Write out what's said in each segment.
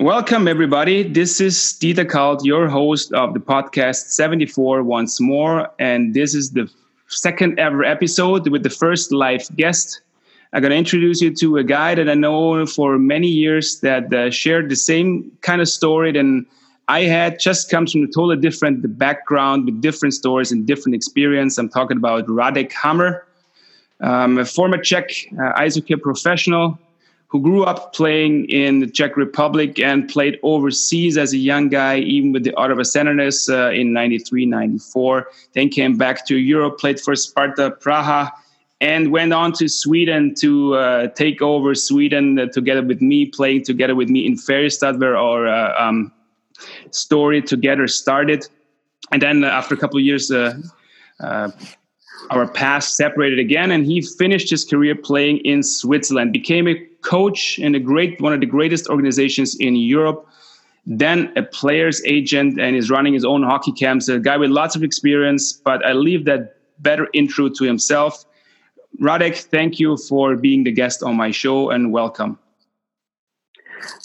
Welcome, everybody. This is Dieter Kalt, your host of the podcast 74 once more. And this is the second ever episode with the first live guest. I'm going to introduce you to a guy that I know for many years that uh, shared the same kind of story than I had, just comes from a totally different background with different stories and different experience. I'm talking about Radek Hamr, um, a former Czech uh, ice hockey professional who grew up playing in the Czech Republic and played overseas as a young guy, even with the Ottawa Senators uh, in 93, 94. Then came back to Europe, played for Sparta Praha, and went on to Sweden to uh, take over Sweden uh, together with me, playing together with me in Färjestad, where our uh, um, story together started. And then uh, after a couple of years, uh, our paths separated again, and he finished his career playing in Switzerland, became a coach in a great one of the greatest organizations in Europe, then a player's agent, and is running his own hockey camps. A guy with lots of experience, but I leave that better intro to himself. Radek, thank you for being the guest on my show, and welcome.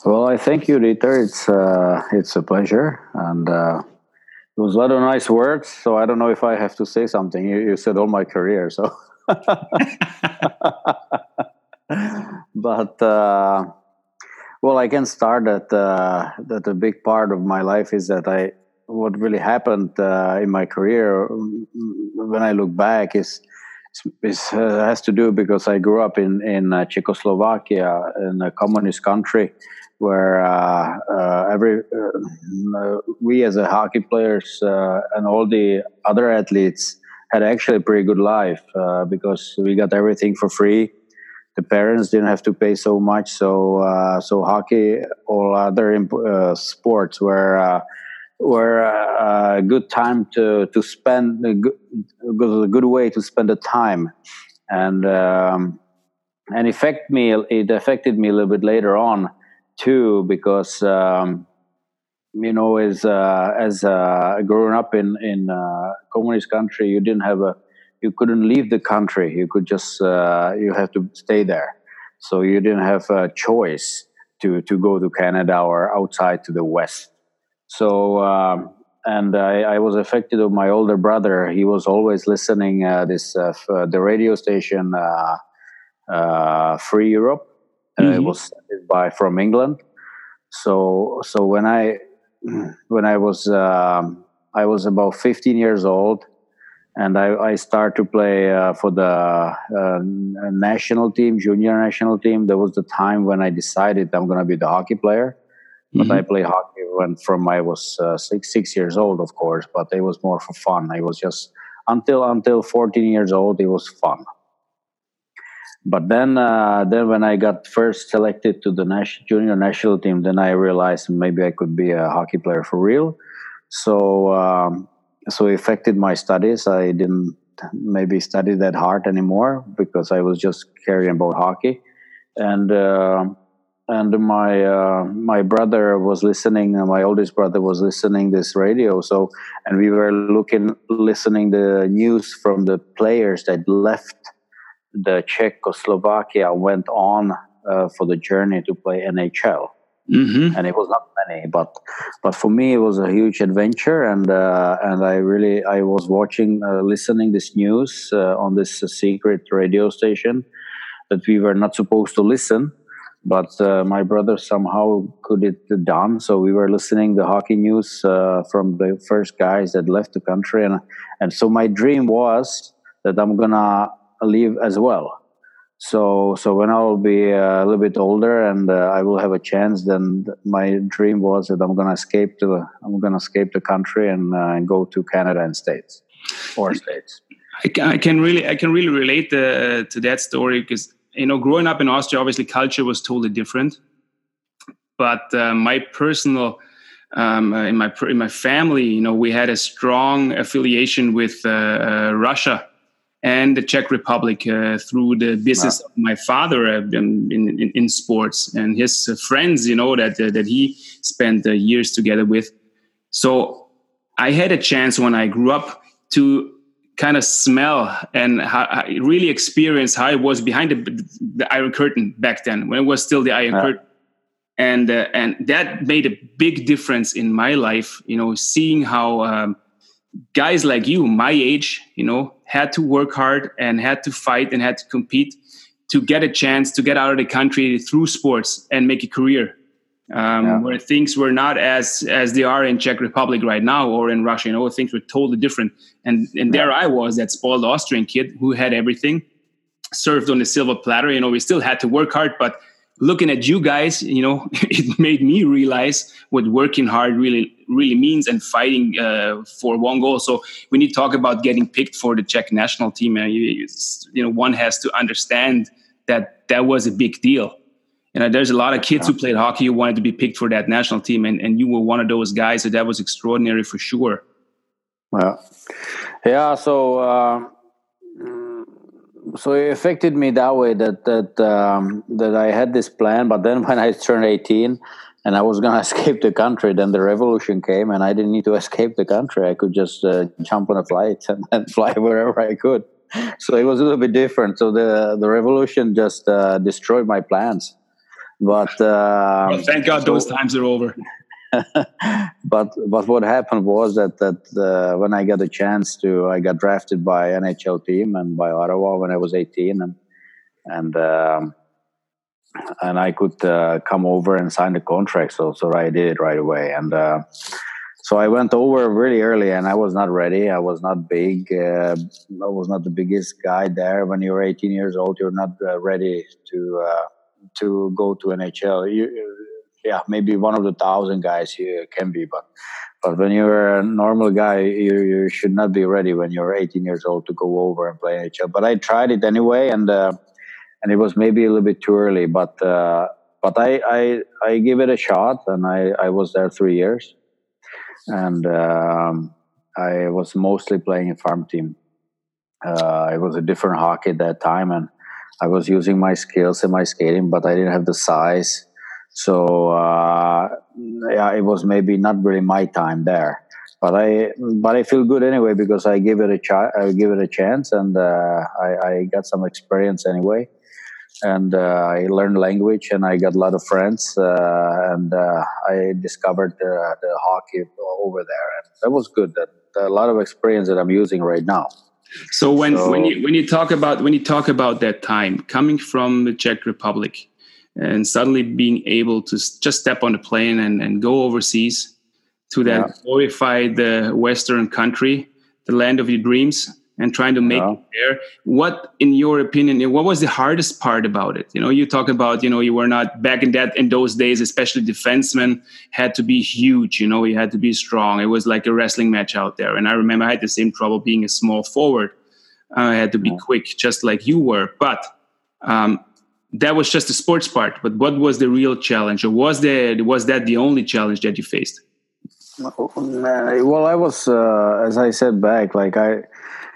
Well, I thank you, Dieter. It's uh, it's a pleasure, and uh, it was a lot of nice words. So I don't know if I have to say something. You, you said all my career, so. but uh, well, I can start that uh, that a big part of my life is that I what really happened uh, in my career mm, when I look back is is uh, has to do because I grew up in in uh, Czechoslovakia in a communist country where uh, every uh, we as a hockey players and all the other athletes had actually a pretty good life because we got everything for free. The parents didn't have to pay so much, so uh, so hockey, all other imp- sports were were a good time to to spend a good, a good way to spend the time, and um, and affect me. It affected me a little bit later on too because um, you know as uh, as uh, growing up in in uh, communist country you didn't have a you couldn't leave the country. You could just uh, you have to stay there. So you didn't have a choice to to go to Canada or outside to the west. So um, and I, I, was affected of my older brother. He was always listening uh, this uh, the radio station Free Europe. Mm-hmm. it was by from England. So so when I when I was um, I was about 15 years old, and I, I started to play uh, for the uh, national team, junior national team. There was the time when I decided I'm going to be the hockey player. But mm-hmm. I play hockey when from I was uh, six six years old, of course. But it was more for fun. It was just until until 14 years old. It was fun but then uh, then when I got first selected to the national, junior national team, then I realized maybe I could be a hockey player for real. So um, so it affected my studies. I didn't maybe study that hard anymore because I was just caring about hockey, and uh, and my uh, my brother was listening. My oldest brother was listening this radio. So and we were looking listening the news from the players that left the Czechoslovakia went on uh, for the journey to play NHL. Mm-hmm. And it was not many, but but for me it was a huge adventure, and uh, and I really I was watching, uh, listening this news uh, on this secret radio station that we were not supposed to listen, but uh, my brother somehow could it done. So we were listening the hockey news uh, from the first guys that left the country, and and so my dream was that I'm gonna leave as well. So, so when I'll be a little bit older and uh, I will have a chance, then my dream was that I'm gonna escape to the, I'm gonna escape the country and, uh, and go to Canada and states or states. I can, I can really I can really relate the, to that story because you know growing up in Austria, obviously culture was totally different. But uh, my personal um, uh, in my in my family, you know, we had a strong affiliation with uh, uh Russia and the Czech Republic uh, through the business wow. of my father uh, in, in, in, sports and his friends, you know, that, uh, that he spent uh, years together with. So I had a chance when I grew up to kind of smell and how, really experience how it was behind the, the, Iron Curtain back then, when it was still the Iron Curtain. and uh, and that made a big difference in my life. You know, seeing how um, guys like you, my age, you know, had to work hard and had to fight and had to compete to get a chance to get out of the country through sports and make a career um, yeah. where things were not as as they are in Czech Republic right now or in Russia. You know, things were totally different. And and yeah. there I was, that spoiled Austrian kid who had everything, served on the silver platter. You know, we still had to work hard, but looking at you guys, you know, it made me realize what working hard really really means and fighting uh, for one goal. So when you talk about getting picked for the Czech national team, uh, you, you know, one has to understand that that was a big deal you know, there's a lot of kids who played hockey who wanted to be picked for that national team, and, and you were one of those guys. So that was extraordinary for sure. Well, yeah. So uh, so it affected me that way that that um, that I had this plan, but then when I turned 18 and I was going to escape the country, then the revolution came, and I didn't need to escape the country. I could just uh, jump on a flight and, and fly wherever I could. So it was a little bit different. So the the revolution just uh, destroyed my plans but uh, well, thank God so, those times are over. but but what happened was that that uh, when I got a chance to, I got drafted by NHL team and by Ottawa when I was 18, and and um, and I could uh, come over and sign the contract. So so I did it right away, and uh, so I went over really early, and I was not ready. I was not big. Uh, I was not the biggest guy there. When you're 18 years old, you're not uh, ready to uh, to go to NHL. You, yeah, maybe one of the thousand guys you can be, but but when you're a normal guy, you, you should not be ready when you're 18 years old to go over and play NHL. But I tried it anyway, and uh, and it was maybe a little bit too early, but uh, but I, I I give it a shot, and I I was there three years, and um, I was mostly playing in farm team. Uh, it was a different hockey at that time, and I was using my skills in my skating, but I didn't have the size. So uh, yeah, it was maybe not really my time there. But I but I feel good anyway because I give it a I give it a chance, and uh, I, I, got some experience anyway, and uh, I learned language, and I got a lot of friends, uh, and uh, I discovered the, the hockey over there, and that was good. That a lot of experience that I'm using right now. So when so, when you when you talk about when you talk about that time coming from the Czech Republic and suddenly being able to just step on the plane and, and go overseas to that yeah. glorified uh, Western country, the land of your dreams, and trying to make yeah. it there. What, in your opinion, what was the hardest part about it? You know, you talk about, you know, you were not back in that in those days, especially defensemen had to be huge. You know, you had to be strong. It was like a wrestling match out there. And I remember I had the same trouble being a small forward. I had to be yeah. quick, just like you were. But um, that was just the sports part. But what was the real challenge, or was there was that the only challenge that you faced? Well, I was, uh, as I said back, like I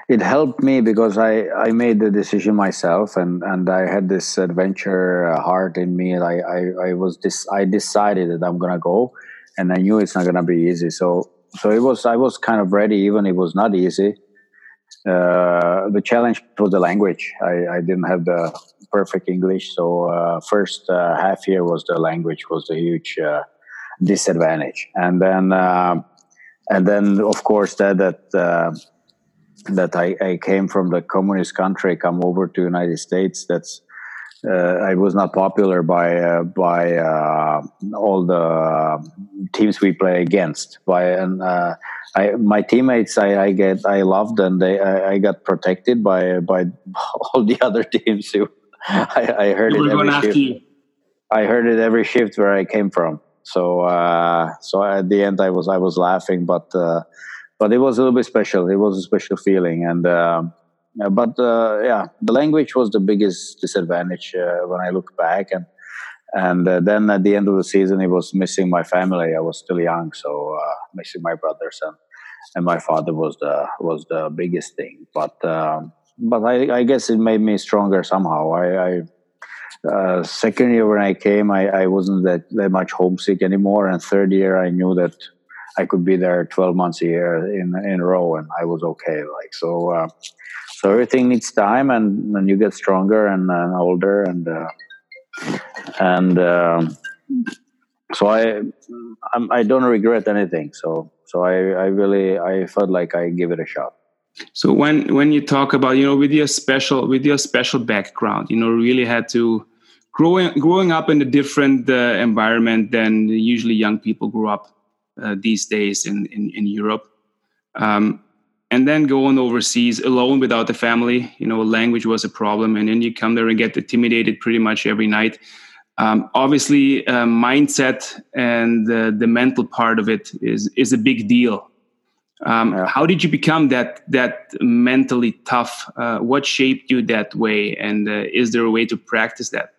it helped me because I, I made the decision myself and, and I had this adventure uh, heart in me. I, I, I was this, I decided that I'm to go and I knew it's not to be easy. So, so it was, I was kind of ready, even it was not easy. Uh, the challenge was the language. I, I didn't have the perfect English. So, uh, first uh, half year was the language was a huge uh, disadvantage. And then, uh, and then of course that, that, that I, I came from the communist country, come over to United States. That's uh, I was not popular by uh, by uh, all the teams we play against. By and uh, I, my teammates, I, I, get I loved and they I, I, got protected by by all the other teams. Who I, I heard it every shift. I heard it every shift where I came from. So uh, so at the end, I was I was laughing, but uh, but it was a little bit special. It was a special feeling, and uh, but uh, yeah, the language was the biggest disadvantage uh, when I look back, and and uh, then at the end of the season, it was missing my family. I was still young, so uh, missing my brothers and and my father was the was the biggest thing. But um, but I, I, guess it made me stronger somehow. I, I uh, second year when I came, I, I wasn't that, that much homesick anymore, and third year I knew that I could be there 12 months a year in in a row, and I was okay. Like so, uh, so everything needs time, and when you get stronger and, and older, and uh, and um, so I I'm, I do not regret anything. So so I I really I felt like I give it a shot. So when when you talk about you know with your special with your special background, you know really had to growing growing up in a different uh, environment than usually young people grew up uh, these days in in, in Europe. Um, and then going overseas alone without the family, you know, language was a problem, and then you come there and get intimidated pretty much every night. Um, obviously, uh, mindset and uh, the mental part of it is is a big deal. Um, yeah. How did you become that that mentally tough? Uh, what shaped you that way, and uh, is there a way to practice that?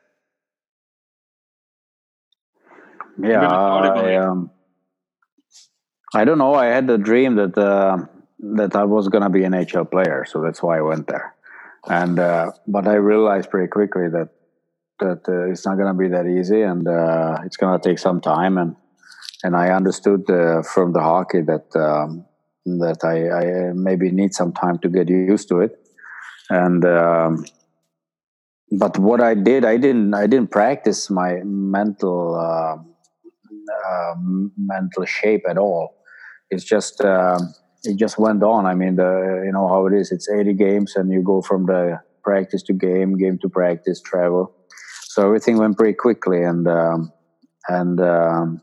Yeah, I, um, I don't know. I had the dream that uh, that I was gonna be an NHL player, so that's why I went there. And uh, but I realized pretty quickly that that uh, it's not gonna be that easy, and uh, it's gonna take some time. And and I understood uh, from the hockey that um, that I, I, maybe need some time to get used to it. And um, but what I did, I didn't I didn't practice my mental uh, uh, mental shape at all. It's just um, it just went on. I mean, the you know how it is. It's 80 games, and you go from the practice to game, game to practice, travel. So everything went pretty quickly, and um, and um,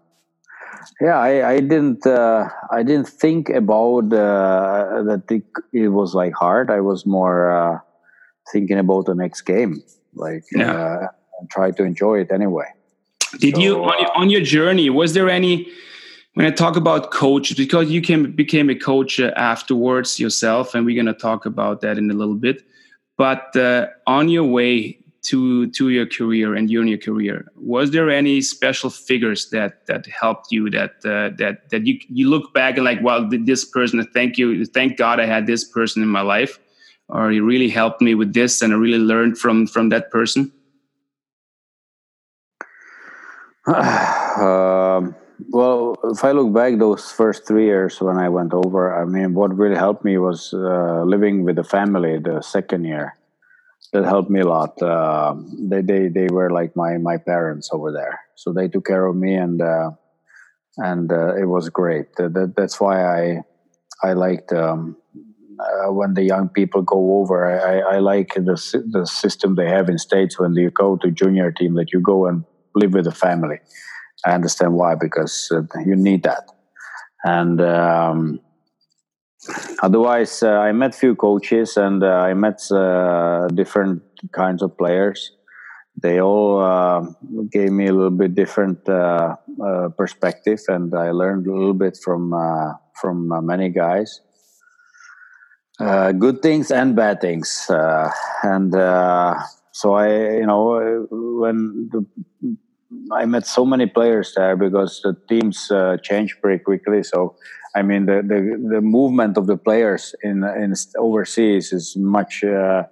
yeah, I, I didn't uh, I didn't think about uh, that it, it, was like hard. I was more uh, thinking about the next game, like yeah. Uh, and try to enjoy it anyway. Did so, you on your, on your journey? Was there any? when I talk about coaches, because you came, became a coach uh, afterwards yourself, and we're going to talk about that in a little bit. But uh, on your way to to your career and during your career, was there any special figures that that helped you? That uh, that that you you look back and like, well, this person, thank you, thank God, I had this person in my life, or he really helped me with this, and I really learned from from that person. um well, if I look back those first three years when I went over, I mean, what really helped me was uh, living with the family the second year. That helped me a lot. Uh, they, they they were like my my parents over there, so they took care of me, and uh, and uh, it was great. That, that's why I I liked um, uh, when the young people go over. I, I like the the system they have in states when you go to junior team that you go and live with the family I understand why because uh, you need that. And um, otherwise, uh, I met few coaches and uh, I met uh, different kinds of players. They all uh, gave me a little bit different uh, perspective, and I learned a little bit from from many guys. good things and bad things, and so I, you know, when the I met so many players there because the teams uh, change pretty quickly. So, I mean, the, the, the movement of the players in in overseas is much uh,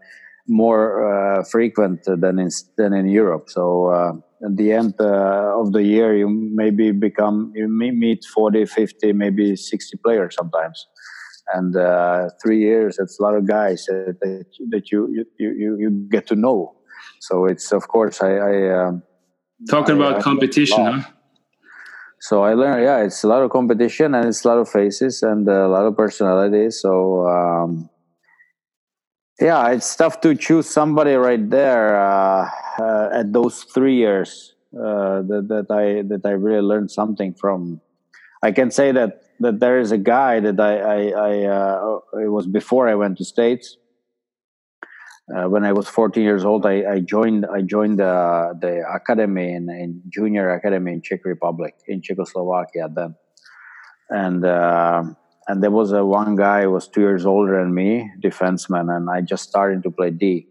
more uh, frequent than in than in Europe. So, uh, at the end uh, of the year, you maybe become you meet 40, 50, maybe 60 players sometimes. And uh, three years, it's a lot of guys that, that you, you, you, you get to know. So it's of course I, I um, Talking I, about I competition, huh? So I learned, yeah, it's a lot of competition and it's a lot of faces and a lot of personalities. So um, yeah, it's tough to choose somebody right there uh, uh, at those three years uh, that, that I that I really learned something from. I can say that that there is a guy that I I, I uh, it was before I went to states uh, when I was 14 years old, I, I joined I joined the the academy in, in, junior academy in Czech Republic in Czechoslovakia then, and uh, and there was a one guy who was two years older than me, defenseman, and I just started to play D.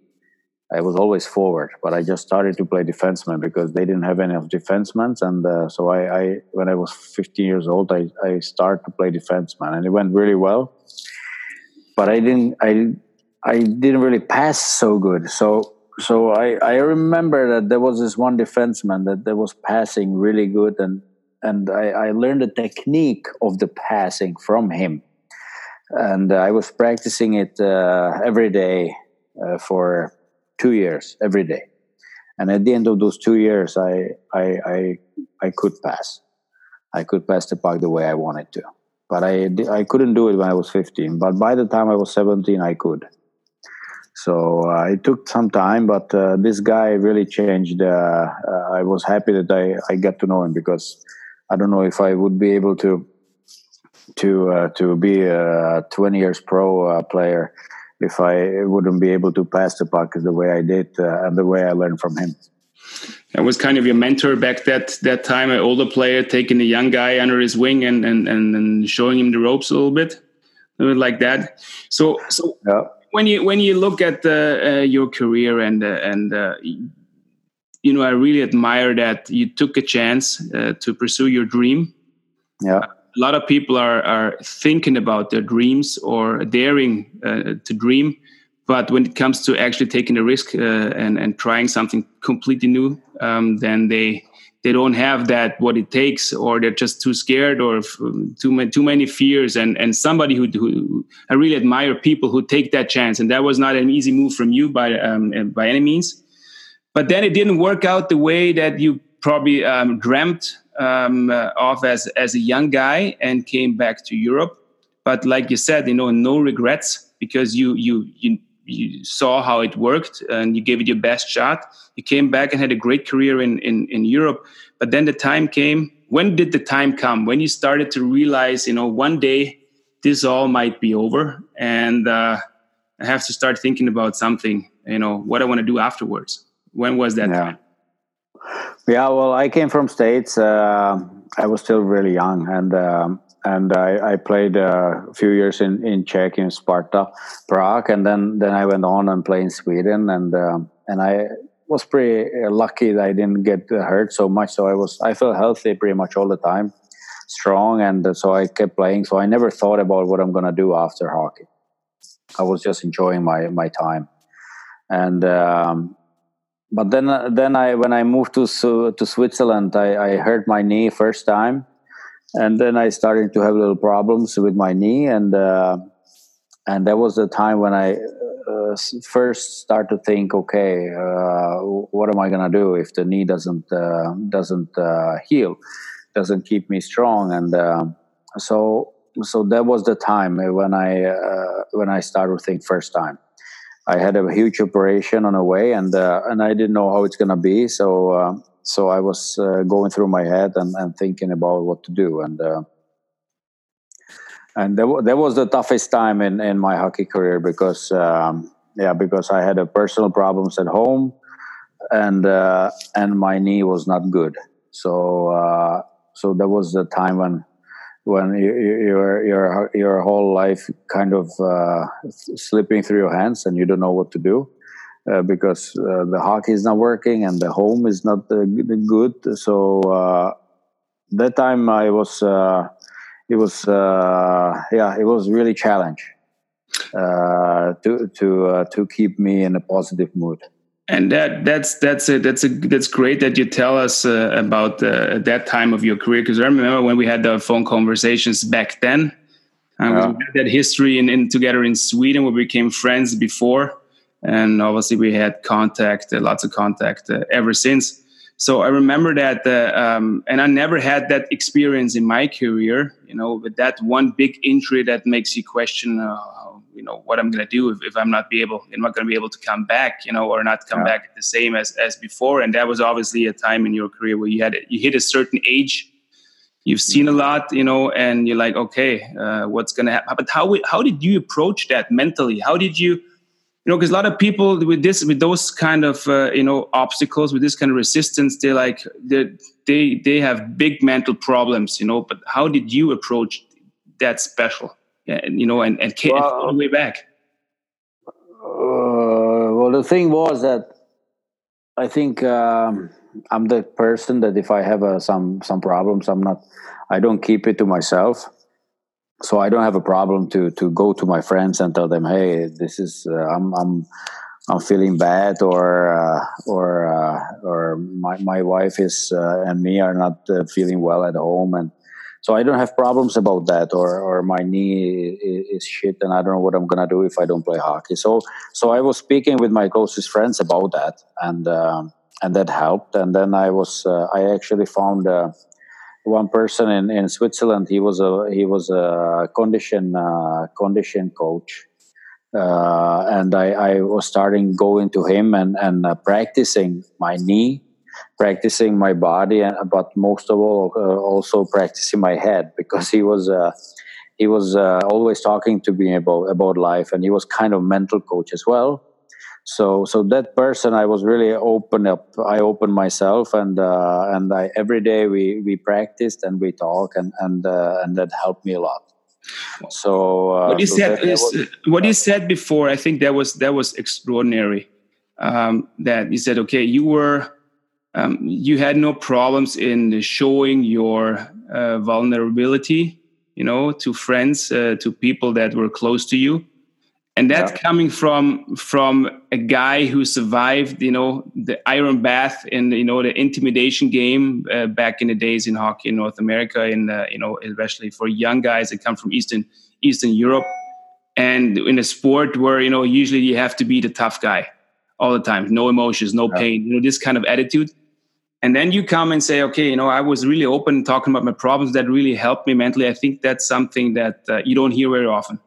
I was always forward, but I just started to play defenseman because they didn't have any of defensemen, and uh, so I, I, when I was 15 years old, I I started to play defenseman, and it went really well. But I didn't I I didn't really pass so good. So so I, I remember that there was this one defenseman that, that was passing really good and and I, I learned the technique of the passing from him. And I was practicing it uh, every day uh, for two years, every day. and at the end of those two years, I I I, I could pass. I could pass the puck the way I wanted to, but I I couldn't do it when I was 15. But by the time I was 17, I could. So uh, it took some time, but uh, this guy really changed. Uh, uh I was happy that I, I got to know him because I don't know if I would be able to to uh, to be a 20 years pro uh, player if I wouldn't be able to pass the puck the way I did uh, and the way I learned from him. That was kind of your mentor back that that time, an older player taking a young guy under his wing and and and showing him the ropes a little bit, a little bit like that. So so yeah. When you when you look at uh, your career and uh, and uh, you know I really admire that you took a chance uh, to pursue your dream. Yeah a lot of people are are thinking about their dreams or daring uh, to dream but when it comes to actually taking a risk uh, and and trying something completely new um, then they they don't have that what it takes or they're just too scared or too many too many fears. And and somebody who, who I really admire people who take that chance. And that was not an easy move from you by um, by any means. But then it didn't work out the way that you probably um, dreamt um, uh, off as as a young guy and came back to Europe. But like you said, you know, no regrets because you you you you saw how it worked and you gave it your best shot. You came back and had a great career in in, in Europe. But then the time came. When did the time come? When you started to realize, you know, one day this all might be over, and uh, I have to start thinking about something. You know, what I want to do afterwards. When was that yeah. time? Yeah, well, I came from states. Uh, I was still really young, and um, and I, I played uh, a few years in in Czech in Sparta, Prague, and then then I went on and played in Sweden, and um, and I was pretty uh, lucky that I didn't get hurt so much. So I was I felt healthy pretty much all the time, strong, and so I kept playing. So I never thought about what I'm gonna do after hockey. I was just enjoying my my time, and um, but then then I when I moved to to Switzerland, I, I hurt my knee first time, and then I started to have little problems with my knee, and uh, and that was the time when I uh, first start to think, okay, uh, what am I gonna do if the knee doesn't uh, doesn't uh, heal, doesn't keep me strong, and uh, so so that was the time when I when I started to think first time. I had a huge operation on the way, and and I didn't know how it's gonna be. So so I was uh, going through my head and, and thinking about what to do, and uh, and that, that was the toughest time in, in my hockey career because um, yeah because I had a personal problems at home, and uh, and my knee was not good. So uh, so that was the time when when you, your your your whole life kind of uh, slipping through your hands and you don't know what to do uh, because uh, the hockey is not working and the home is not uh, good. So uh, that time I was uh, it was yeah it was really challenge to to to keep me in a positive mood and that that's that's a, that's a that's great that you tell us uh, about uh, that time of your career because I remember when we had the phone conversations back then. Um, yeah. We had that history in, in together in Sweden where we became friends before, and obviously we had contact, uh, lots of contact uh, ever since. So I remember that, uh, um, and I never had that experience in my career. You know, with that one big injury that makes you question uh, you know what I'm going to do if, if I'm not be able I'm not going to be able to come back you know or not come yeah. back the same as as before and that was obviously a time in your career where you had you hit a certain age you've seen a lot you know and you're like okay uh, what's going to happen but how how did you approach that mentally how did you you know because a lot of people with this with those kind of uh, you know obstacles with this kind of resistance they like they they they have big mental problems you know but how did you approach that special and you know, and and came well, all the way back? Uh, well, the thing was that I think um, I'm the person that if I have uh, some some problems, I'm not. I don't keep it to myself. So I don't have a problem to to go to my friends and tell them, "Hey, this is uh, I'm I'm I'm feeling bad," or uh, or uh, or my my wife is uh, and me are not feeling well at home, and so I don't have problems about that, or or my knee is, is shit, and I don't know what I'm gonna do if I don't play hockey. So so I was speaking with my closest friends about that, and um, and that helped. And then I was uh, I actually found uh, one person in, in Switzerland. He was a he was a condition uh, condition coach, uh, and I, I was starting going to him and and uh, practicing my knee, practicing my body, and but most of all also practicing my head because he was he was uh, always talking to me about about life and he was kind of mental coach as well so so that person i was really open up i opened myself and uh, and I, every day we we practiced and we talk and and uh, and that helped me a lot. So uh, what you so said is, was, what you said before i think that was that was extraordinary. Um, that you said okay you were um, you had no problems in showing your uh, vulnerability you know to friends uh, to people that were close to you and that's yeah. coming from from a guy who survived you know the iron bath and you know the intimidation game uh, back in the days in hockey in north america and uh, you know especially for young guys that come from eastern eastern europe. And in a sport where you know usually you have to be the tough guy all the time no emotions no yeah. pain you know this kind of attitude. And then you come and say okay you know i was really open talking about my problems that really helped me mentally. I think that's something that uh, you don't hear very often.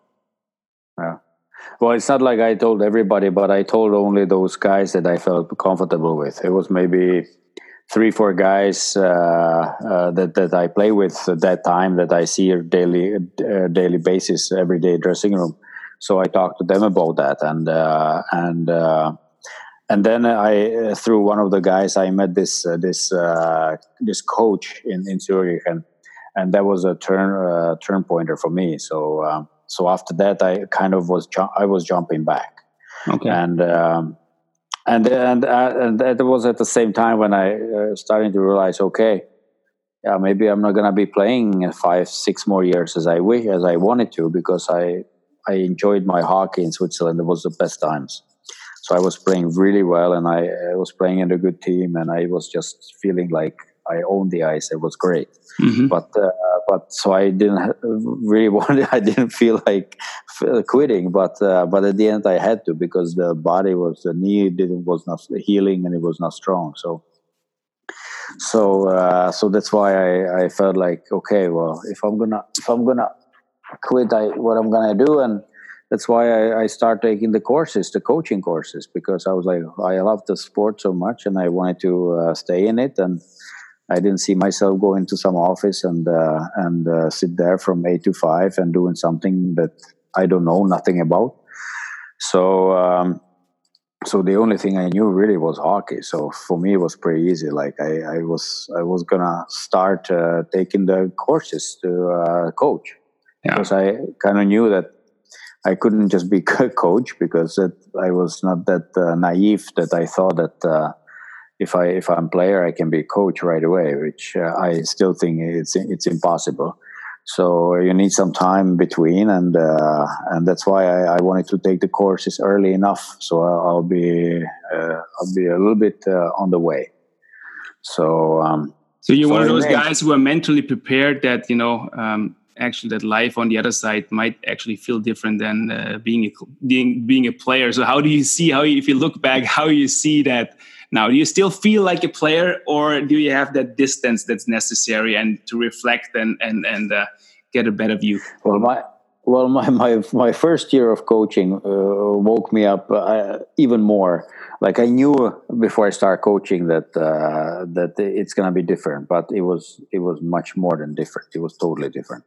Yeah well, it's not like I told everybody, but I told only those guys that I felt comfortable with. It was maybe three, four guys uh, uh, that that I play with at that time that I see daily uh, daily basis, every day dressing room. So I talked to them about that, and uh, and uh, and then I through one of the guys I met this uh, this this coach in in Zurich, and and that was a turn turn pointer for me. So. So after that, I kind of was ju- I was jumping back. Okay. And um, and and uh, and that was at the same time when I uh, starting to realize, okay, yeah, maybe I'm not gonna be playing five, six more years as I wish as I wanted to because I I enjoyed my hockey in Switzerland. It was the best times. So I was playing really well, and I, I was playing in a good team, and I was just feeling like I owned the ice. It was great. Mm-hmm. But uh, but so I didn't really want. I didn't feel like quitting. But uh, but at the end I had to because the body was the knee didn't was not healing and it was not strong. So so uh, so that's why I, I felt like okay well if I'm gonna if I'm gonna quit I what I'm gonna do and that's why I, I start taking the courses the coaching courses because I was like I love the sport so much and I wanted to uh, stay in it and I didn't see myself going to some office and uh, and uh, sit there from eight to five and doing something that I don't know nothing about. So um, so the only thing I knew really was hockey. So for me, it was pretty easy. Like I, I was I was gonna start uh, taking the courses to uh, coach yeah. because I kind of knew that I couldn't just be a coach because it, I was not that uh, naive that I thought that uh, if I if I'm player, I can be coach right away, which uh, I still think it's it's impossible. So you need some time between, and uh, and that's why I, I, wanted to take the courses early enough, so I'll, I'll be uh, I'll be a little bit uh, on the way. So um, so you're so one of those guys who are mentally prepared that you know um, actually that life on the other side might actually feel different than uh, being a, being being a player. So how do you see how if you look back how you see that? Now, do you still feel like a player, or do you have that distance that's necessary and to reflect and and and uh, get a better view? Well, my well, my my my first year of coaching uh, woke me up uh, even more. Like I knew before I started coaching that uh, that it's gonna be different, but it was it was much more than different. It was totally different.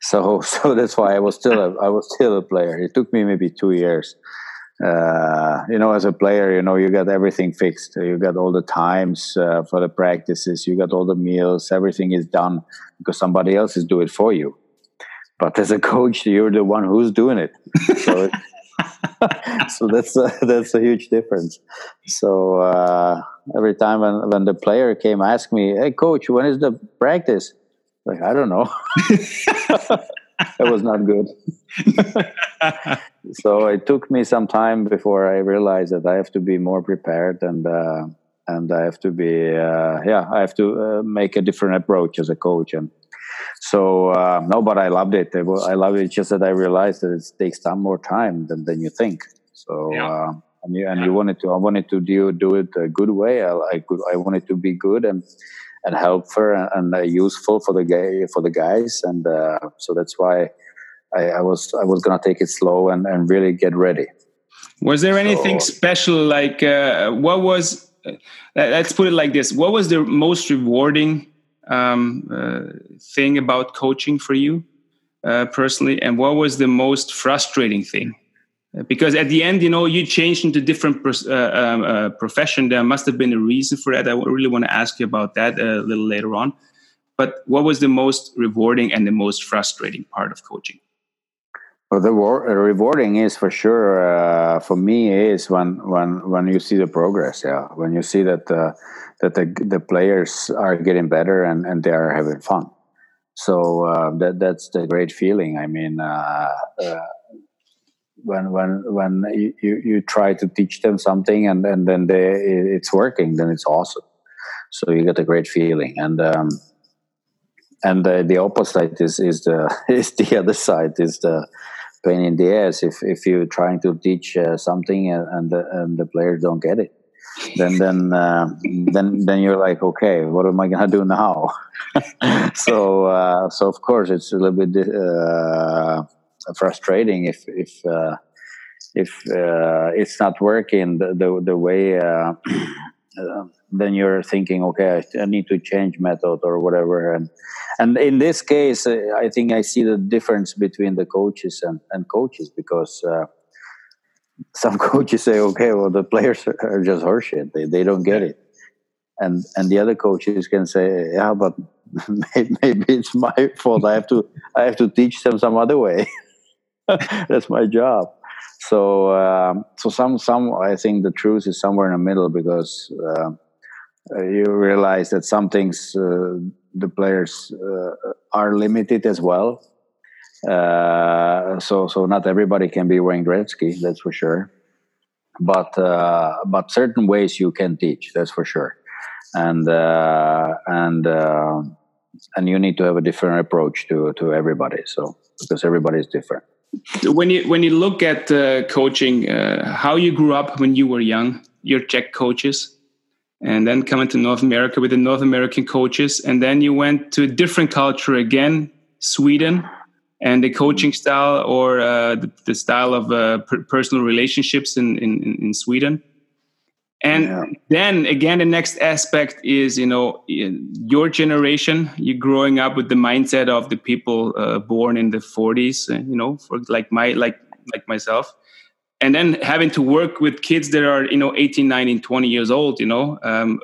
So so that's why I was still a, I was still a player. It took me maybe two years uh, you know, as a player, you know, you got everything fixed. You got all the times uh, for the practices. You got all the meals. Everything is done because somebody else is doing it for you. But as a coach, you're the one who's doing it. So, so that's a, that's a huge difference. So uh, every time when, when the player came, ask me, "Hey, coach, when is the practice?" Like I don't know. That was not good. so it took me some time before I realized that I have to be more prepared and uh, and I have to be uh, yeah I have to uh, make a different approach as a coach and so uh, no but I loved it I loved it just that I realized that it takes some more time than, than you think so yeah. Uh, and you, and you wanted to I wanted to do do it a good way. I, I could I wanted to be good and and helpful and, and uh, useful for the guy for the guys, and uh, so that's why I, I, was I was gonna take it slow and, and really get ready. Was there anything so, special? Like uh, what was? Uh, let's put it like this: What was the most rewarding um, uh, thing about coaching for you uh, personally, and what was the most frustrating thing? Because at the end you know you changed into different uh, um, uh, profession. There must have been a reason for that. I really want to ask you about that a little later on. But what was the most rewarding and the most frustrating part of coaching? Well the rewarding is for sure uh, for me is when when when you see the progress yeah. When you see that uh, that the, the players are getting better and, and they are having fun. So uh, that that's the great feeling. I mean uh, when when when you, you try to teach them something and, and then they it's working then it's awesome. So you get a great feeling. And um, and the, the opposite is is the is the other side is the pain in the ass. If if you're trying to teach uh, something and, and the, and the players don't get it then then uh, then then you're like okay what am i gonna do now? So uh, so of course it's a little bit uh, frustrating if if uh, if uh, it's not working the the, the way. Uh, uh, then you're thinking, okay, I need to change method or whatever. And and in this case, uh, I think I see the difference between the coaches and, and coaches because uh, some coaches say, okay, well, the players are just horseshit; they they don't get it, and and the other coaches can say, yeah, but maybe it's my fault. I have to I have to teach them some other way. that's my job. So, um, so some, some, I think the truth is somewhere in the middle because uh, you realize that some things uh, the players uh, are limited as well. Uh, so, so not everybody can be Wayne Gretzky, that's for sure. But, uh, but certain ways you can teach, that's for sure. And, uh, and, and you need to have a different approach to, to everybody. So, because everybody is different when you when you look at uh, coaching, uh, how you grew up when you were young, your Czech coaches, and then coming to North America with the North American coaches, and then you went to a different culture again, Sweden, and the coaching style or uh, the, the, style of uh, per personal relationships in, in, in Sweden. And yeah. then again, the next aspect is, you know, your generation, you're growing up with the mindset of the people uh, born in the 40s, uh, you know, for like my, like, like myself. And then having to work with kids that are, you know, 18, 19, 20 years old, you know, um,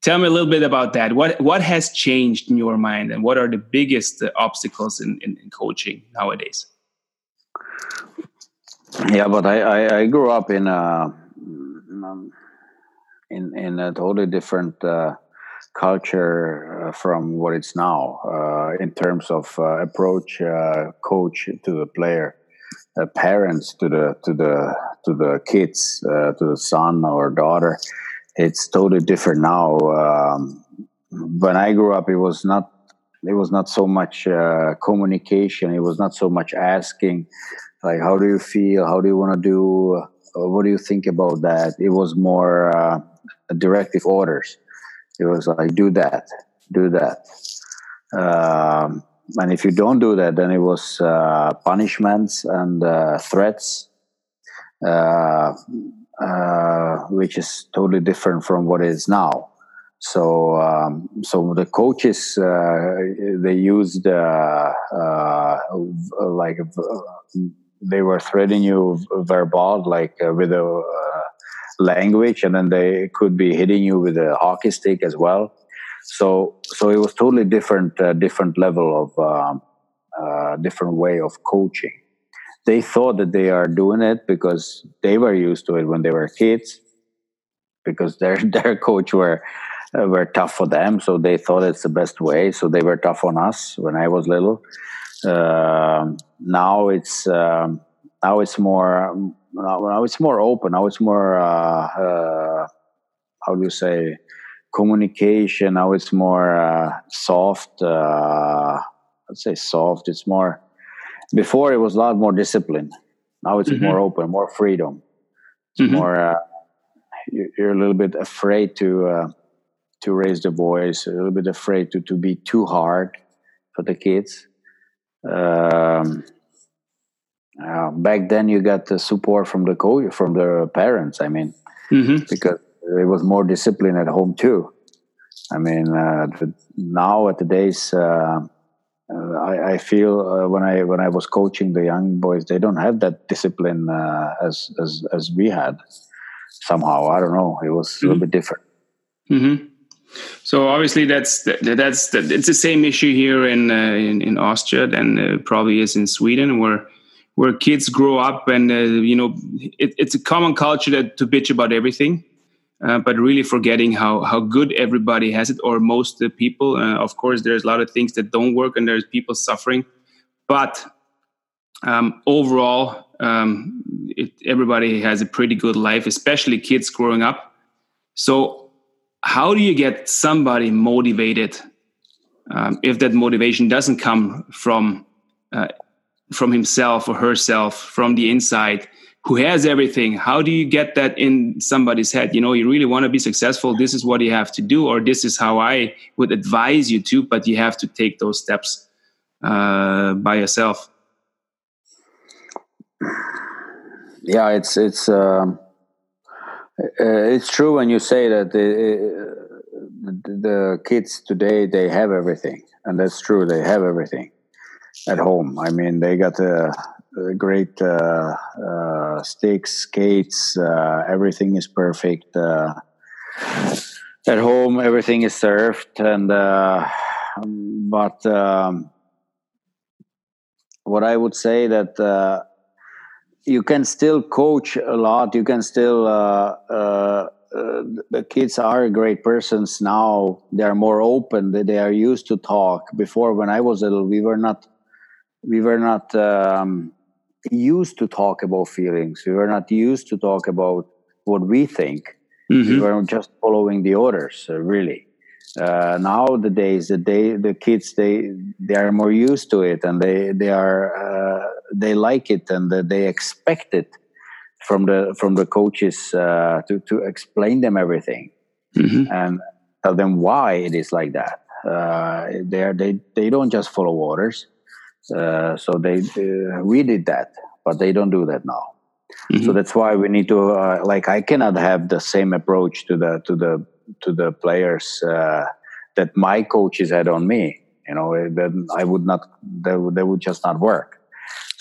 tell me a little bit about that. What, what has changed in your mind and what are the biggest uh, obstacles in, in, in, coaching nowadays? Yeah, but I, I, I grew up in a, um, in in a totally different uh, culture uh, from what it's now uh, in terms of uh, approach, uh, coach to the player, uh, parents to the to the to the kids, to the son or daughter. It's totally different now. Um, when I grew up, it was not it was not so much communication. It was not so much asking, like, how do you feel? How do you want to do? What do you think about that? It was more uh, directive orders. It was like, do that, do that. Um, and if you don't do that, then it was uh, punishments and uh, threats, uh, uh, which is totally different from what it is now. So, um, so the coaches uh, they used like they were threatening you verbal, like uh, with a uh, language, and then they could be hitting you with a hockey stick as well. So, so it was totally different, uh, different level of um, uh, different way of coaching. They thought that they are doing it because they were used to it when they were kids, because their their coach were uh, were tough for them, so they thought it's the best way. So they were tough on us when I was little uh, now it's um, now it's more now it's more open. Now it's more uh, uh, how do you say communication. Now it's more uh, soft. Uh, I'd say soft. It's more. Before it was a lot more discipline. Now it's mm-hmm. more open, more freedom. mm-hmm. more uh, you're a little bit afraid to uh, to raise the voice, a little bit afraid to to be too hard for the kids. Um, uh, back then, you got the support from the co- from the parents. I mean, mm-hmm. because it was more discipline at home too. I mean, uh, now at the days uh, I, I, feel uh, when I when I was coaching the young boys, they don't have that discipline uh, as as as we had. Somehow, I don't know. It was mm-hmm. a little mm-hmm. bit different. Mm-hmm. So obviously, that's that's that, it's the same issue here in uh, in, in Austria than probably is in Sweden, where where kids grow up and you know it, it's a common culture that, to bitch about everything uh, but really forgetting how how good everybody has it or most the people. Uh, of course, there's a lot of things that don't work and there's people suffering, but um, overall, um, it, everybody has a pretty good life, especially kids growing up. So, how do you get somebody motivated um, if that motivation doesn't come from uh, from himself or herself from the inside? who has everything how do you get that in somebody's head you know you really want to be successful this is what you have to do or this is how i would advise you to but you have to take those steps uh, by yourself yeah it's it's um, uh, it's true when you say that the, the, the kids today they have everything and that's true they have everything at home i mean they got a uh, great uh, uh, sticks, skates. everything is perfect. at home, everything is served, and but um, what I would say that you can still coach a lot. You can still uh, uh, uh, the kids are great persons now. They are more open. They, are used to talk. Before, when I was little, we were not we were not um, used to talk about feelings. We were not used to talk about what we think. Mm-hmm. We were just following the orders, uh, really. Uh, nowadays, the day the kids they they are more used to it, and they they are uh, they like it, and they expect it from the from the coaches uh, to to explain them everything mm-hmm. and tell them why it is like that. Uh, they are, they they don't just follow orders uh, so they uh, we did that, but they don't do that now. Mm-hmm. So that's why we need to uh, like I cannot have the same approach to the to the to the players uh, that my coaches had on me. You know, then I would not they would, they would just not work.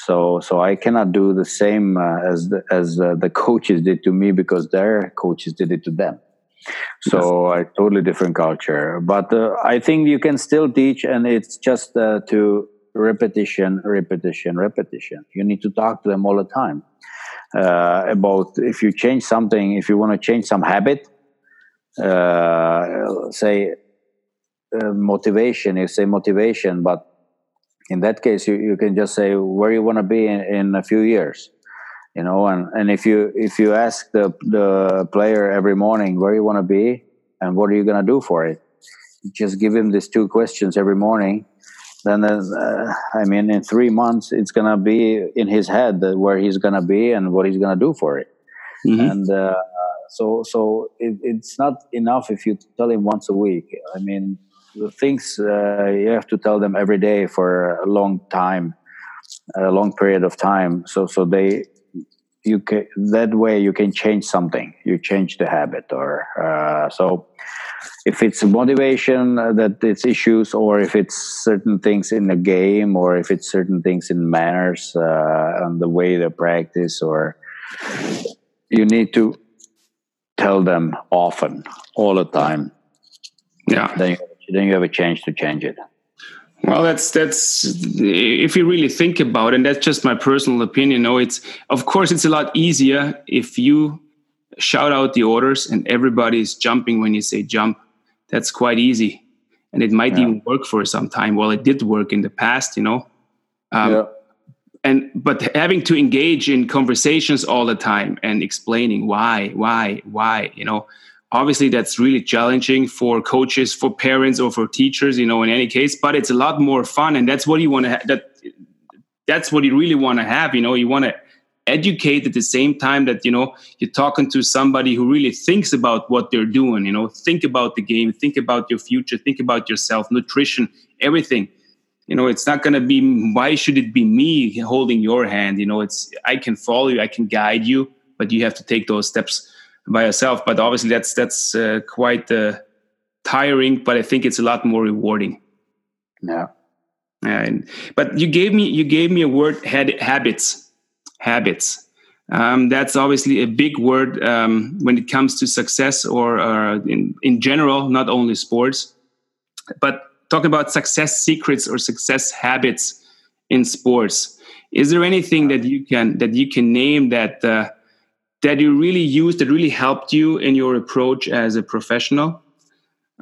So so I cannot do the same uh, as the, as the coaches did to me because their coaches did it to them. So yes. a totally different culture, but I think you can still teach, and it's just to repetition, repetition, repetition. You need to talk to them all the time uh, about if you change something, if you want to change some habit, uh, say uh, motivation, you say motivation, but in that case, you, you can just say where you want to be in, in a few years you know and, and if you if you ask the the player every morning where you want to be and what are you going to do for it just give him these two questions every morning then uh, I mean, in three months, it's gonna be in his head where he's gonna be and what he's gonna do for it. Mm-hmm. And uh, so, so it, it's not enough if you tell him once a week. I mean, things uh, you have to tell them every day for a long time, a long period of time. So, so they you can that way you can change something. You change the habit, or uh, so if it's motivation uh, that it's issues or if it's certain things in the game or if it's certain things in manners uh, and the way they practice or you need to tell them often all the time yeah then you, then you have a chance to change it. Well that's that's if you really think about it and that's just my personal opinion no it's of course it's a lot easier if you shout out the orders and everybody is jumping when you say jump. That's quite easy. And it might yeah. even work for some time. Well it did work in the past you know? Um, yeah. and but having to engage in conversations all the time and explaining why why why you know obviously that's really challenging for coaches for parents or for teachers you know in any case but it's a lot more fun and that's what you want to ha- that that's what you really want to have you know? You want to educate at the same time that you know you're talking to somebody who really thinks about what they're doing you know? Think about the game think about your future think about yourself nutrition everything. You know it's not going to be why should it be me holding your hand you know? It's i can follow you i can guide you but you have to take those steps by yourself but obviously that's that's uh, quite uh, tiring but i think it's a lot more rewarding. Yeah. And, but you gave me you gave me a word had habits. Habits. Um, that's obviously a big word um, when it comes to success or uh, in, in general not only sports. But talking about success secrets or success habits in sports. Is there anything that you can that you can name that uh, that you really used that really helped you in your approach as a professional.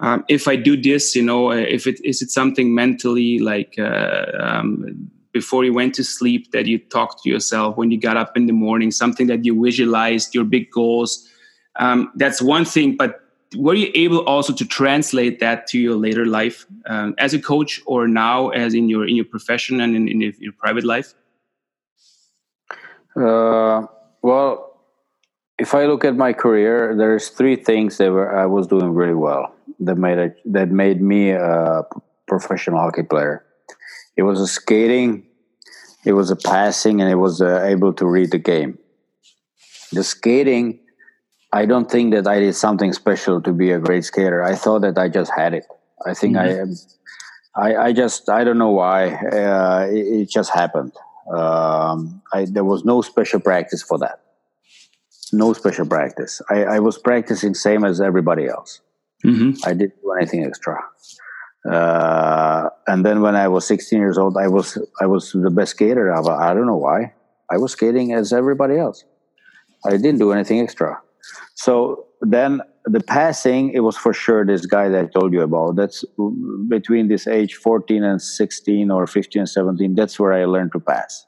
Um, if i do this you know uh, if it is it something mentally like uh, um, before you went to sleep that you talked to yourself when you got up in the morning something that you visualized your big goals? Um, that's one thing but were you able also to translate that to your later life um, as a coach or now as in your in your profession and in, in your private life? Uh, well if i look at my career there's three things that were, i was doing really well that made it that made me a professional hockey player it was a skating it was a passing and it was uh, able to read the game the skating I don't think that I did something special to be a great skater. I thought that I just had it. I think mm-hmm. I, I, I just, I don't know why. Uh, it, it, just happened. Um, I, there was no special practice for that. No special practice. I, I was practicing same as everybody else. Mm-hmm. I didn't do anything extra. Uh, and then when I was 16 years old, I was I was the best skater. I, I don't know why. I was skating as everybody else. I didn't do anything extra. So then the passing, it was for sure this guy that I told you about. That's between this age 14 and 16 or 15 and 17. That's where I learned to pass.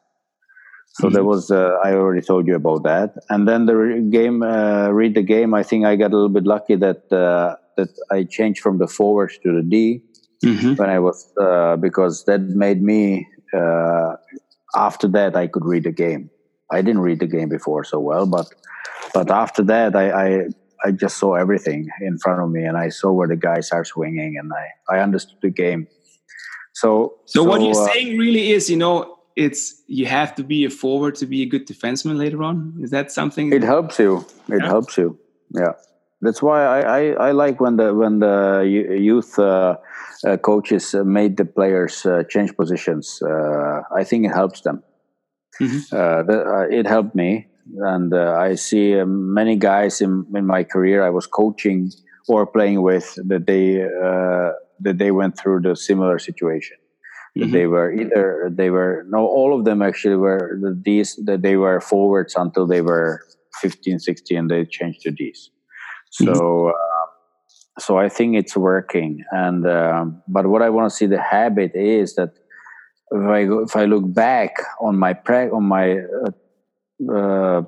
So mm-hmm. there was, uh, I already told you about that. And then the game, uh, read the game. I think I got a little bit lucky that uh, that I changed from the forward to the D mm-hmm. when I was uh, because that made me. Uh, after that, I could read the game. I didn't read the game before so well, but but after that, I, I, I just saw everything in front of me, and I saw where the guys are swinging, and I I understood the game. So so, so what you're uh, saying really is, you know, it's you have to be a forward to be a good defenseman later on. Is that something? It helps you. It yeah. helps you. Yeah. That's why I, I, I, like when the when the youth uh, uh, coaches made the players uh, change positions. Uh, I think it helps them. Mm-hmm. Uh, uh, it helped me, and uh, I see many guys in, in my career I was coaching or playing with that they uh, that they went through the similar situation. Mm-hmm. They were either they were no all of them actually were the D's that they were forwards until they were 15, 16 and they changed to D's. So mm-hmm. Uh, so I think it's working. And um, but what I want to see the habit is that if I go, if I look back on my pra- on my uh, uh,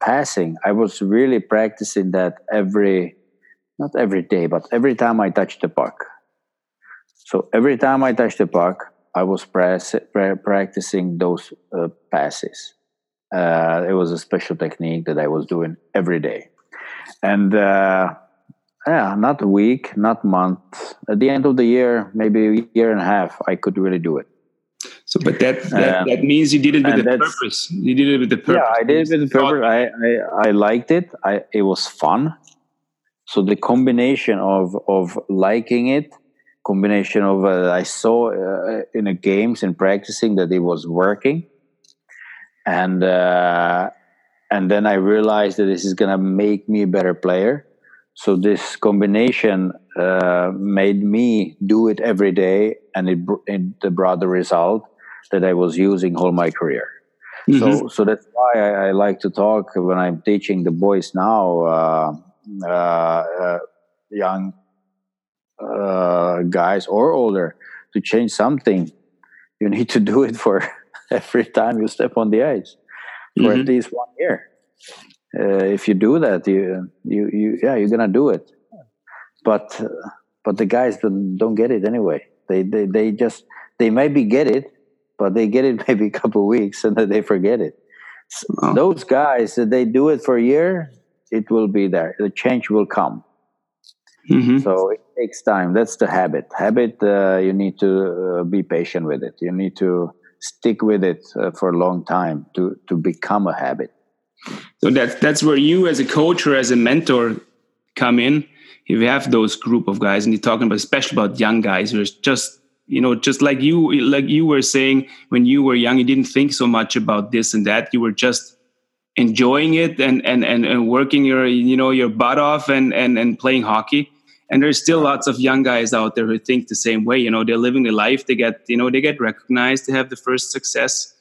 passing, I was really practicing that every, not every day, but every time I touched the puck. So every time I touched the puck, I was press, pra- practicing those uh, passes. Uh, it was a special technique that I was doing every day. And uh, yeah, not a week, not month. At the end of the year, maybe a year and a half, I could really do it. So, but that that, um, that means you did it with a purpose. You did it with the purpose. Yeah, I did it with the purpose. I, I, I liked it. I it was fun. So the combination of of liking it, combination of uh, I saw uh, in the games and practicing that it was working, and uh, and then I realized that this is gonna make me a better player. So this combination uh, made me do it every day, and it, it brought the result that I was using all my career. Mm-hmm. So, so that's why I, I, like to talk when I'm teaching the boys now, uh, uh, uh, young uh, guys or older, to change something. You need to do it for every time you step on the ice for mm-hmm. at least one year. Uh, if you do that, you, you, you, yeah, you're gonna do it. But, but the guys don't, don't get it anyway. They, they, they just, they maybe get it, but they get it maybe a couple weeks and then they forget it. Oh. Those guys, that they do it for a year, it will be there. The change will come. Mm-hmm. So it takes time. That's the habit. Habit, uh, you need to uh, be patient with it. You need to stick with it uh, for a long time to to become a habit. So that's that's where you, as a coach or as a mentor, come in. If you have those group of guys, and you're talking about, especially about young guys who are just you know just like you like you were saying when you were young you didn't think so much about this and that you were just enjoying it and and and, and working your you know your butt off and and and playing hockey and there's still lots of young guys out there who think the same way you know they're living their life they get you know they get recognized they have the first success.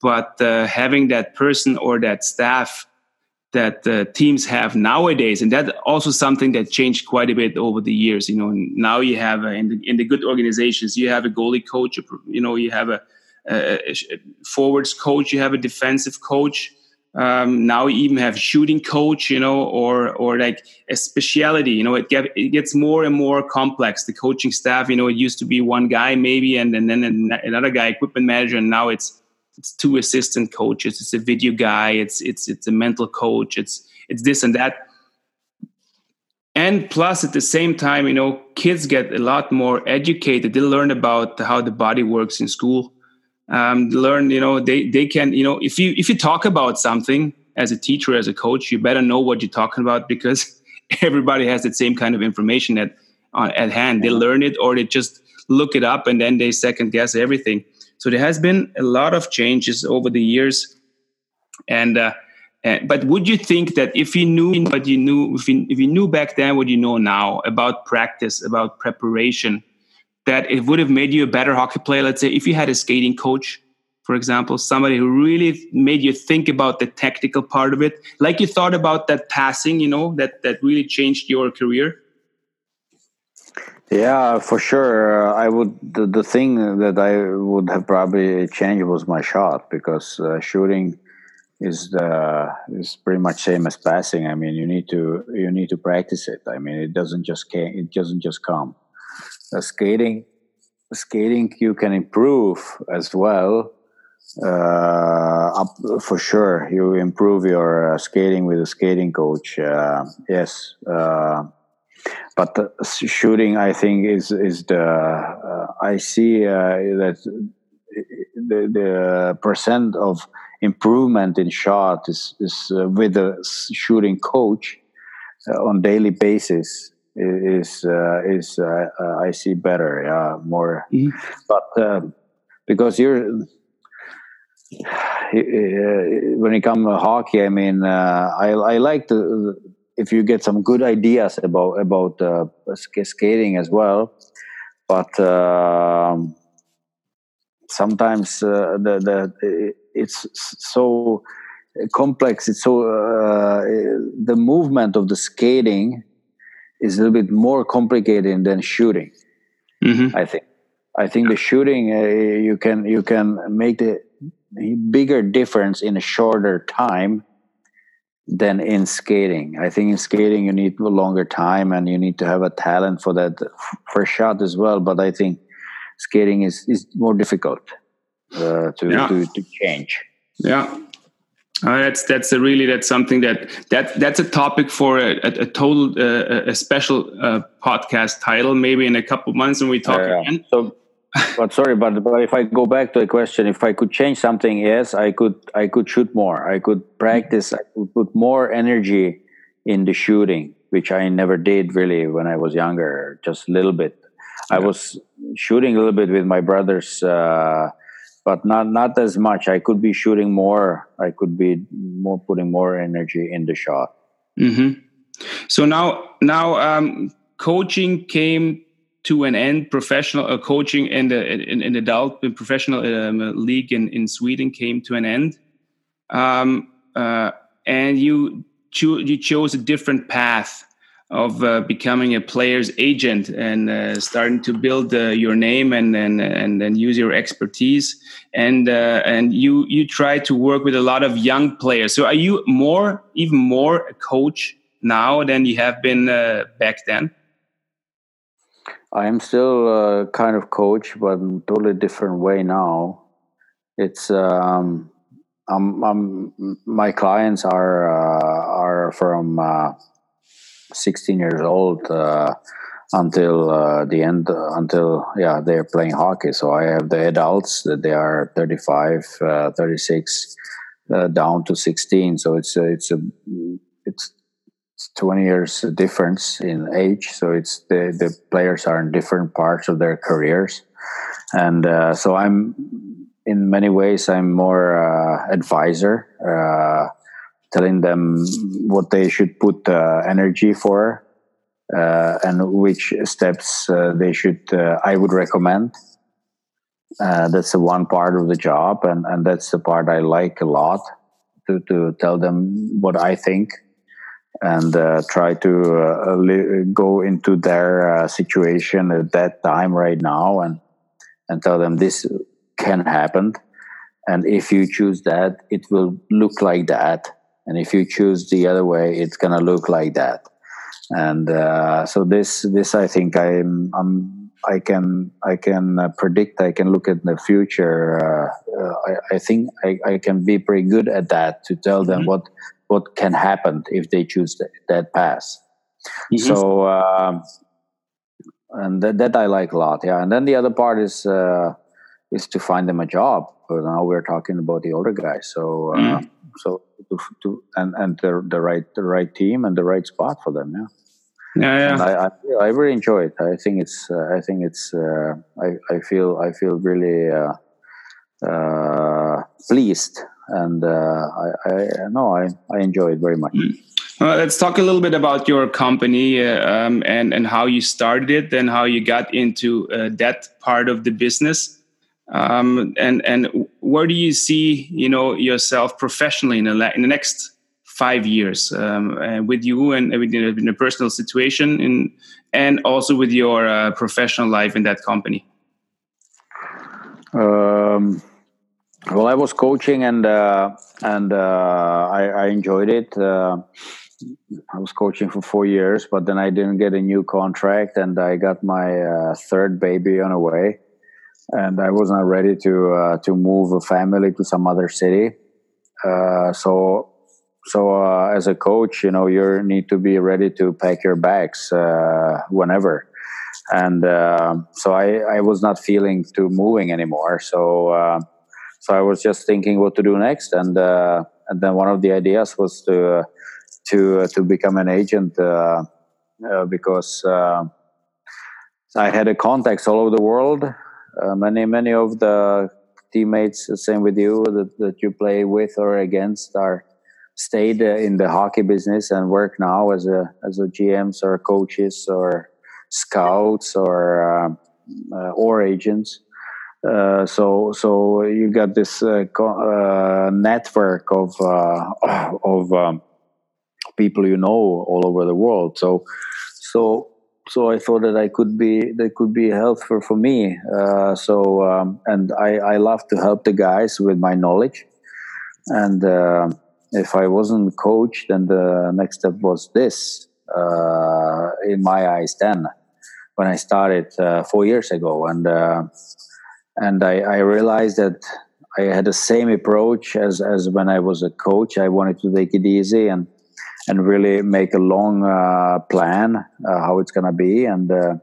But uh, having that person or that staff that uh, teams have nowadays and that also something that changed quite a bit over the years you know now you have in, the, in the good organizations you have a goalie coach you know you have a, a, a forwards coach you have a defensive coach um, now you even have shooting coach you know or or like a speciality you know it, get, it gets more and more complex. The coaching staff you know it used to be one guy maybe and, and then another guy equipment manager and now it's it's two assistant coaches. It's a video guy. It's it's it's a mental coach. It's it's this and that. And plus at the same time you know kids get a lot more educated. They learn about how the body works in school um, learn you know they they can you know if you if you talk about something as a teacher as a coach you better know what you're talking about because everybody has the same kind of information at uh, at hand. They learn it or they just look it up and then they second guess everything. So there has been a lot of changes over the years, and, uh, and but would you think that if you knew what you knew, if you, if you knew back then what you know now about practice, about preparation, that it would have made you a better hockey player? Let's say if you had a skating coach, for example, somebody who really made you think about the technical part of it, like you thought about that passing, you know, that that really changed your career. Yeah, for sure. Uh, I would. The, the thing that I would have probably changed was my shot because uh, shooting is the is pretty much same as passing. I mean, you need to you need to practice it. I mean, it doesn't just it doesn't just come. Uh, skating, skating, you can improve as well. Uh, for sure, you improve your uh, skating with a skating coach. Uh, yes but the shooting i think is is the uh, i see uh, that the, the percent of improvement in shot is is uh, with a shooting coach uh, on daily basis is uh, is uh, i see better yeah more mm-hmm. but because you're when it comes to hockey i mean i i like to if you get some good ideas about about uh, skating as well, but um, sometimes uh, the the it's so complex. It's so uh, the movement of the skating is a little bit more complicated than shooting. Mm-hmm. I think. I think the shooting uh, you can you can make the bigger difference in a shorter time than in skating. I think in skating you need a longer time and you need to have a talent for that first shot as well. But I think skating is is more difficult uh, to, yeah. to to change. Yeah. Uh, that's that's a really that's something that that that's a topic for a, a, a total uh, a special uh, podcast title maybe in a couple months when we talk again. So but sorry, but but if I go back to the question, if I could change something, yes, I could. I could shoot more. I could practice. I could put more energy in the shooting, which I never did really when I was younger. Just a little bit. Yeah. I was shooting a little bit with my brothers, uh, but not not as much. I could be shooting more. I could be more putting more energy in the shot. Mm-hmm. So now now um, coaching came to an end. Professional uh, coaching in the in, in adult in professional um, league in, in Sweden came to an end, um, uh, and you cho- you chose a different path of uh, becoming a player's agent and uh, starting to build uh, your name and and and then use your expertise and uh, and you you try to work with a lot of young players. So are you more even more a coach now than you have been back then? I am still a kind of coach, but in a totally different way now. It's um, um, um, my clients are uh, are from uh, 16 years old uh, until uh, the end until yeah they're playing hockey. So i have the adults that they are 35 uh, 36 uh, down to 16 so it's a, it's a it's 20 years difference in age. So it's the the players are in different parts of their careers. And so i'm in many ways, I'm more uh, advisor, uh, telling them what they should put uh, energy for uh, and which steps uh, they should. Uh, I would recommend. that's the one part of the job, and, and that's the part I like a lot to to tell them what I think and try to go into their situation at that time right now and and tell them this can happen and if you choose that it will look like that and if you choose the other way it's going to look like that and uh, so this this i think i'm i'm i can i can uh, predict i can look at the future uh, uh I, I, think I, I can be pretty good at that to tell them mm-hmm. what what can happen if they choose that, that path mm-hmm. so um, and that, that i like a lot yeah and then the other part is uh, is to find them a job. But now we're talking about the older guys. So uh, mm. So to, to, and and the the right the right team and the right spot for them. Yeah. Yeah, yeah. I, I, I really enjoy it. I think it's uh, I think it's uh, I I feel I feel really uh, uh, pleased and uh, I I no I I enjoy it very much. Mm. Well, let's talk a little bit about your company um, and and how you started it and how you got into that part of the business um, and and where do you see you know yourself professionally in the, in the next five years? Um, uh, with you and in a personal situation in, and also with your uh, professional life in that company? Um, well i was coaching and uh, and uh, I, I, enjoyed it. Uh, i was coaching for four years but then i didn't get a new contract and i got my uh, third baby on the way and I was not ready to uh, to move a family to some other city. Uh, so so uh, as a coach, you know, you need to be ready to pack your bags uh, whenever. And uh, so I, I was not feeling to moving anymore. So uh, so I was just thinking what to do next. And and then one of the ideas was to to to become an agent because. I had a contacts all over the world, uh, many many of the teammates, same with you, that, that you play with or against, are stayed uh, in the hockey business and work now as a as a GMs or coaches or scouts or um, uh, or agents. Uh, so so you got this uh, uh, network of of um, people you know all over the world. So so so I thought that I could be that could be helpful for me. Uh, so um, and I, I love to help the guys with my knowledge. And uh, if I wasn't coached, then the next step was this. Uh, in my eyes, then when I started uh, four years ago, and uh, and I, I realized that I had the same approach as as when I was a coach. I wanted to take it easy and and really make a long uh, plan uh, how it's gonna be. And uh,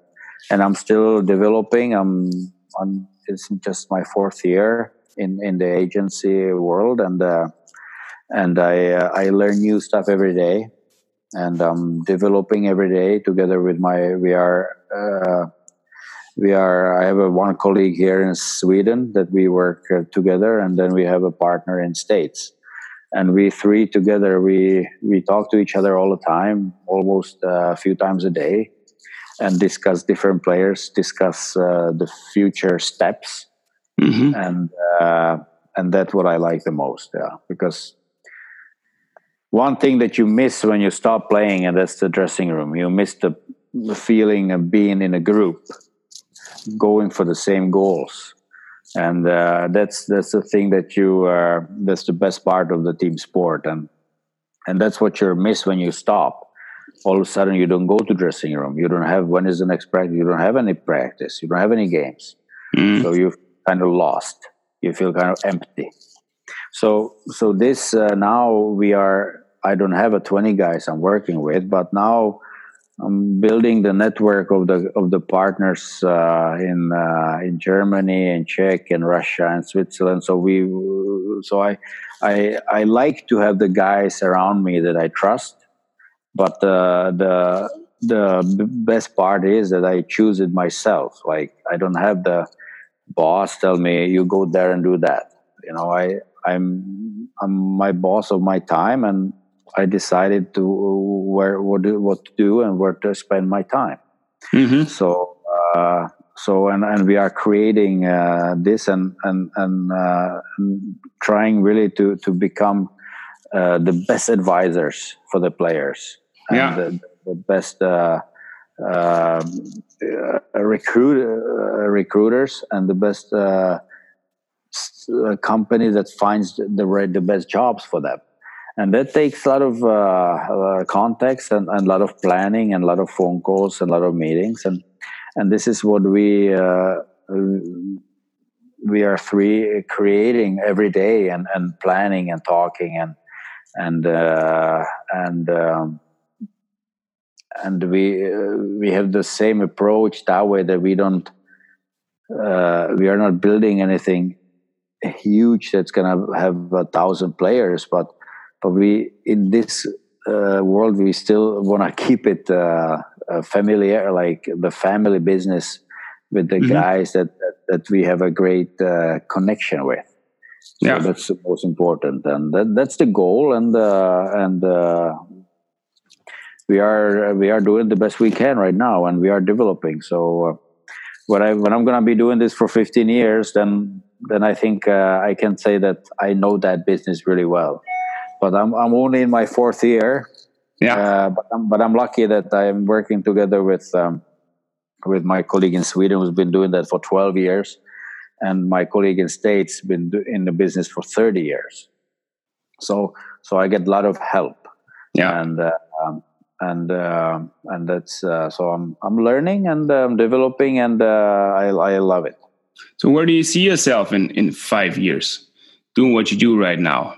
and I'm still developing. I'm on it's just my fourth year in in the agency world. And uh, and I uh, I learn new stuff every day. And I'm developing every day together with my we are uh, we are i have a one colleague here in sweden that we work uh, together. And then we have a partner in states and we three together we we talk to each other all the time almost uh, a few times a day and discuss different players discuss uh, the future steps. Mm-hmm. and uh, and that's what i like the most yeah because one thing that you miss when you stop playing and that's the dressing room. You miss the, the feeling of being in a group going for the same goals and uh, that's that's the thing that you uh, that's the best part of the team sport. And and that's what you miss when you stop. All of a sudden you don't go to dressing room. You don't have when is the next practice? You don't have any practice. You don't have any games. Mm. so you're kind of lost. You feel kind of empty. So so this uh, now we are. I don't have a twenty guys I'm working with, but now I'm building the network of the of the partners uh, in uh, in Germany and Czech and Russia and Switzerland. So we so I I I like to have the guys around me that I trust, but uh, the the best part is that I choose it myself. Like I don't have the boss tell me you go there and do that. You know I I'm I'm my boss of my time and I decided to where what do, what to do and where to spend my time. Mm-hmm. So uh, so and and we are creating uh, this and and and, uh, trying really to to become uh, the best advisors for the players and yeah. the, the best. Uh, uh, recruit recruiters and the best company that finds the, the, the best jobs for them and that takes a lot of uh, context and, and, a lot of planning and a lot of phone calls and a lot of meetings. And and this is what we uh, we are three creating every day and, and planning and talking and and uh, and um, and we uh, we have the same approach that way that we don't uh, we are not building anything huge that's gonna have a thousand players but but we in this uh, world we still want to keep it uh, uh, familiar, like the family business with the mm-hmm. guys that, that, that we have a great uh, connection with. So yeah, that's the most important, and that, that's the goal. And uh, and uh, we are we are doing the best we can right now, and we are developing. So when I when I'm gonna be doing this for 15 years, then then I think I can say that I know that business really well but I'm I'm only in my fourth year. Yeah. Uh, but I'm but I'm lucky that I'm working together with um, with my colleague in Sweden who's been doing that for 12 years, and my colleague in States been do, in the business for 30 years. So so I get a lot of help. Yeah. And uh, um, and uh, and that's uh, so I'm I'm learning and I'm um, developing and uh, I I love it. So where do you see yourself in in five years, doing what you do right now?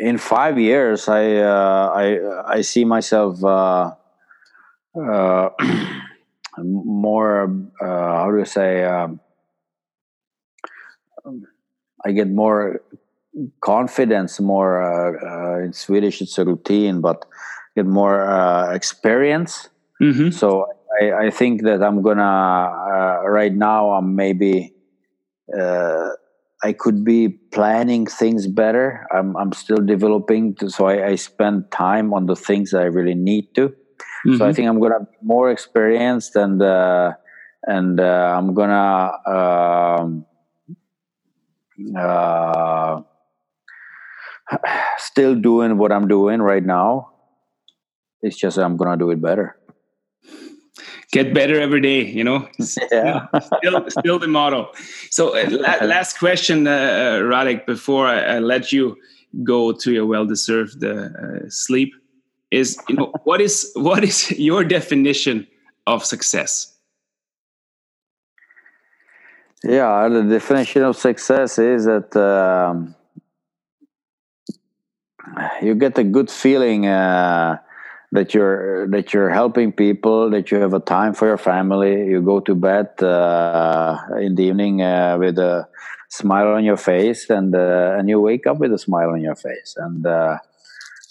In five years, I uh, I I see myself uh, uh, more. Uh, how do you say? Um, I get more confidence. More uh, uh, in Swedish, it's a routine, but get more experience. Mm-hmm. So I, I, think that I'm gonna right now. I'm maybe. I could be planning things better. I'm, I'm still developing, to, so I, I, spend time on the things I really need to. Mm-hmm. So I mm-hmm. think I'm gonna be more experienced and uh, and uh, I'm gonna um, uh, still doing what I'm doing right now. It's just I'm gonna do it better get better every day you know? Yeah. still, still the motto. So uh, la last question uh, uh, radek before I, I, let you go to your well-deserved uh, sleep is you know what is what is your definition of success? Yeah the definition of success is that um, you get a good feeling uh, that you're that you're helping people that you have a time for your family. You go to bed uh, in the evening uh, with a smile on your face and uh, and you wake up with a smile on your face. And uh,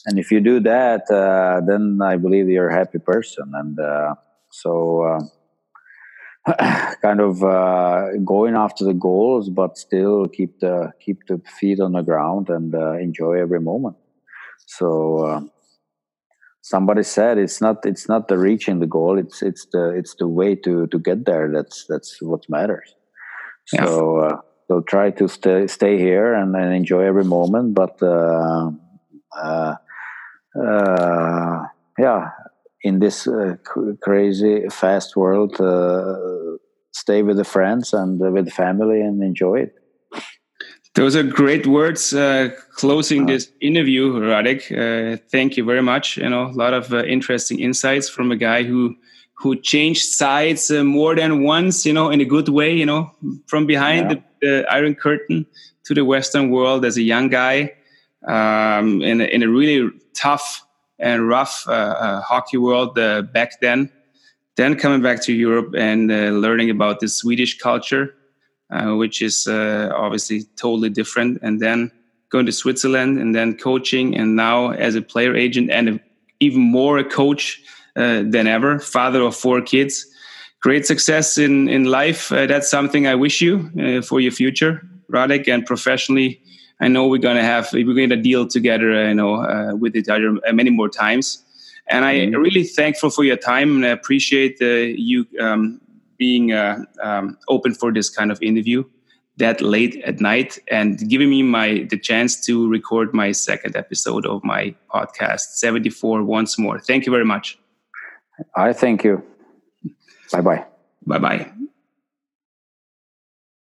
and if you do that uh, then i believe you're a happy person. And uh, so kind of going after the goals but still keep the keep the feet on the ground and enjoy every moment. So somebody said it's not it's not the reaching the goal it's it's the it's the way to to get there that's that's what matters yeah. so uh, so try to stay stay here and, and enjoy every moment but uh, uh, uh yeah in this uh, crazy fast world uh, stay with the friends and with the family and enjoy it those are great words uh, closing this interview, Radek. Uh, thank you very much. You know, a lot of uh, interesting insights from a guy who who changed sides uh, more than once. You know, in a good way. You know, from behind yeah. the, the Iron Curtain to the Western world as a young guy um, in, a, in a really tough and rough uh, uh, hockey world uh, back then. Then coming back to Europe and uh, learning about the Swedish culture, uh, which is uh, obviously totally different. And then going to Switzerland and then coaching, and now as a player agent and a, even more a coach than ever, father of four kids great success in in life. Uh, that's something I wish you uh, for your future, Radek, and professionally. I know we're gonna have we're going to deal together, uh, you know, uh, with each other many more times. And I mm-hmm. really thankful for your time, and I appreciate uh, you um, being uh, um, open for this kind of interview that late at night and giving me my the chance to record my second episode of my podcast 74 once more thank you very much i thank you Bye bye. Bye bye.